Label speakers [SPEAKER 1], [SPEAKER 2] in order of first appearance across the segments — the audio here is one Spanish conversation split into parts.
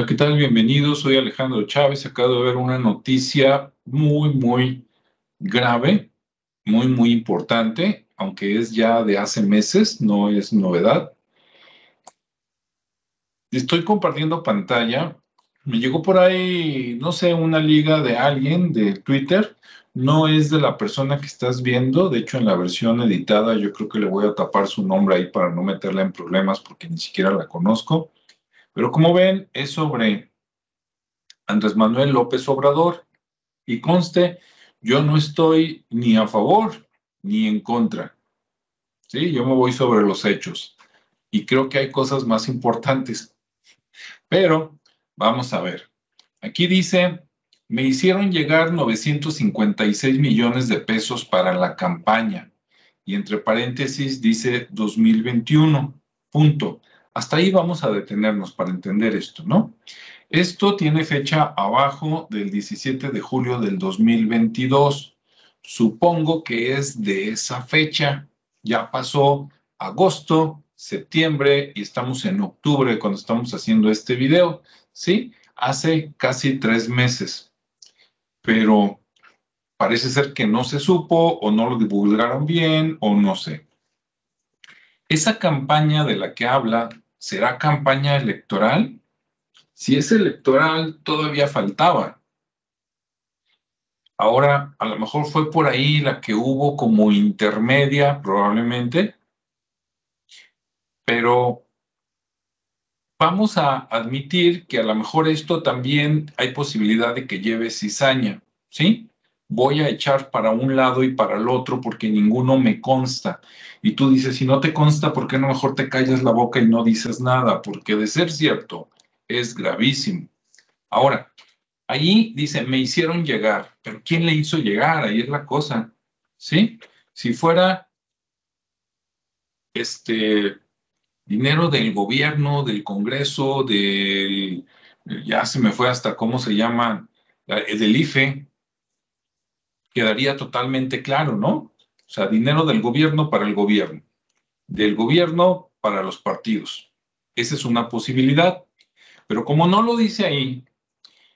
[SPEAKER 1] Hola, ¿qué tal? Bienvenidos. Soy Alejandro Chávez. Acabo de ver una noticia muy, muy grave, muy, muy importante, aunque es ya de hace meses, no es novedad. Estoy compartiendo pantalla. Me llegó por ahí, no sé, una liga de alguien de Twitter. No es de la persona que estás viendo. De hecho, en la versión editada yo creo que le voy a tapar su nombre ahí para no meterla en problemas porque ni siquiera la conozco. Pero como ven, es sobre Andrés Manuel López Obrador. Y conste, yo no estoy ni a favor ni en contra. Sí, yo me voy sobre los hechos. Y creo que hay cosas más importantes. Pero vamos a ver. Aquí dice, me hicieron llegar 956 millones de pesos para la campaña. Y entre paréntesis dice 2021. Punto. Hasta ahí vamos a detenernos para entender esto, ¿no? Esto tiene fecha abajo del 17 de julio del 2022. Supongo que es de esa fecha. Ya pasó agosto, septiembre y estamos en octubre cuando estamos haciendo este video, ¿sí? Hace casi tres meses. Pero parece ser que no se supo o no lo divulgaron bien o no sé. Esa campaña de la que habla, ¿será campaña electoral? Si es electoral, todavía faltaba. Ahora, a lo mejor fue por ahí la que hubo como intermedia, probablemente, pero vamos a admitir que a lo mejor esto también hay posibilidad de que lleve cizaña, ¿sí? Voy a echar para un lado y para el otro porque ninguno me consta. Y tú dices, si no te consta, ¿por qué no mejor te callas la boca y no dices nada? Porque de ser cierto, es gravísimo. Ahora, ahí dice, me hicieron llegar, pero ¿quién le hizo llegar? Ahí es la cosa, ¿sí? Si fuera este dinero del gobierno, del Congreso, del, ya se me fue hasta cómo se llama, del IFE, quedaría totalmente claro, ¿no? O sea, dinero del gobierno para el gobierno, del gobierno para los partidos. Esa es una posibilidad. Pero como no lo dice ahí,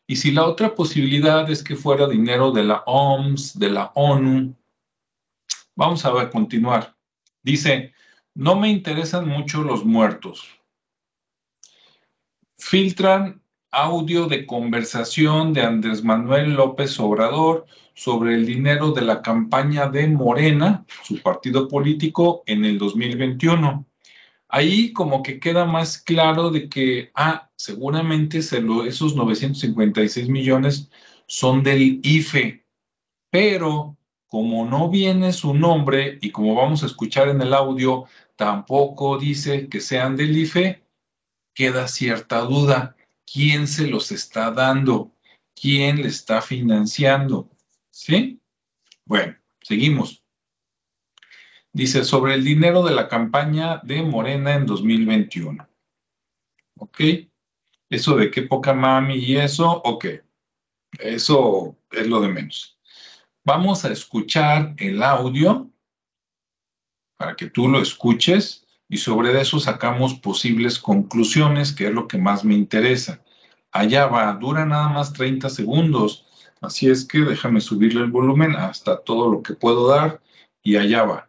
[SPEAKER 1] y si la otra posibilidad es que fuera dinero de la OMS, de la ONU, vamos a ver, continuar. Dice, no me interesan mucho los muertos. Filtran audio de conversación de Andrés Manuel López Obrador sobre el dinero de la campaña de Morena, su partido político, en el 2021. Ahí como que queda más claro de que, ah, seguramente esos 956 millones son del IFE, pero como no viene su nombre y como vamos a escuchar en el audio, tampoco dice que sean del IFE, queda cierta duda. ¿Quién se los está dando? ¿Quién le está financiando? ¿Sí? Bueno, seguimos. Dice, sobre el dinero de la campaña de Morena en 2021. ¿Ok? Eso de qué poca mami y eso, ok. Eso es lo de menos. Vamos a escuchar el audio para que tú lo escuches y sobre eso sacamos posibles conclusiones, que es lo que más me interesa. Allá va, dura nada más 30 segundos Así es que déjame subirle el volumen hasta todo lo que puedo dar y allá va.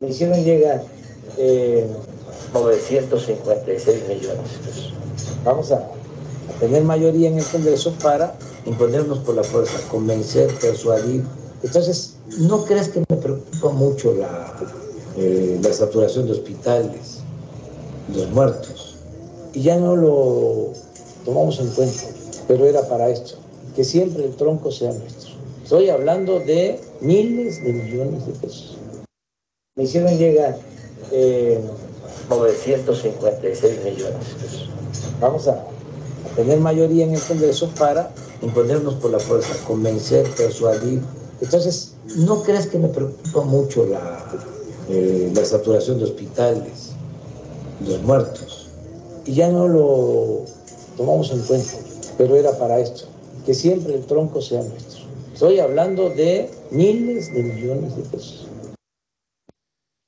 [SPEAKER 2] Me hicieron llegar 956 eh, millones de pesos. Vamos a, tener mayoría en el Congreso para imponernos por la fuerza, convencer, persuadir. Entonces, ¿no crees que me preocupa mucho la, eh, la saturación de hospitales, los muertos? Y ya no lo tomamos en cuenta pero era para esto, que siempre el tronco sea nuestro. Estoy hablando de miles de millones de pesos. Me hicieron llegar eh, 956 millones de pesos. Vamos a, tener mayoría en el Congreso para imponernos por la fuerza, convencer, persuadir. Entonces, ¿no crees que me preocupa mucho la, eh, la saturación de hospitales, los muertos? Y ya no lo tomamos en cuenta pero era para esto, que siempre el tronco sea nuestro. Estoy hablando de miles de millones de pesos.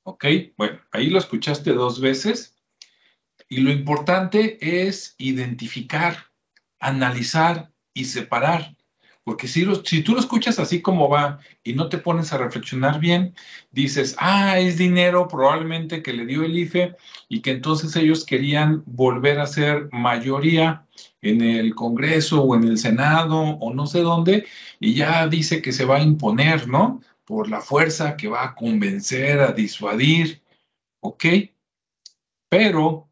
[SPEAKER 1] Ok, bueno, ahí lo escuchaste dos veces. Y lo importante es identificar, analizar y separar. Porque si, si tú lo escuchas así como va y no te pones a reflexionar bien, dices, ah, es dinero probablemente que le dio el IFE y que entonces ellos querían volver a ser mayoría en el Congreso o en el Senado o no sé dónde, y ya dice que se va a imponer, ¿no? Por la fuerza que va a convencer, a disuadir, ¿ok? Pero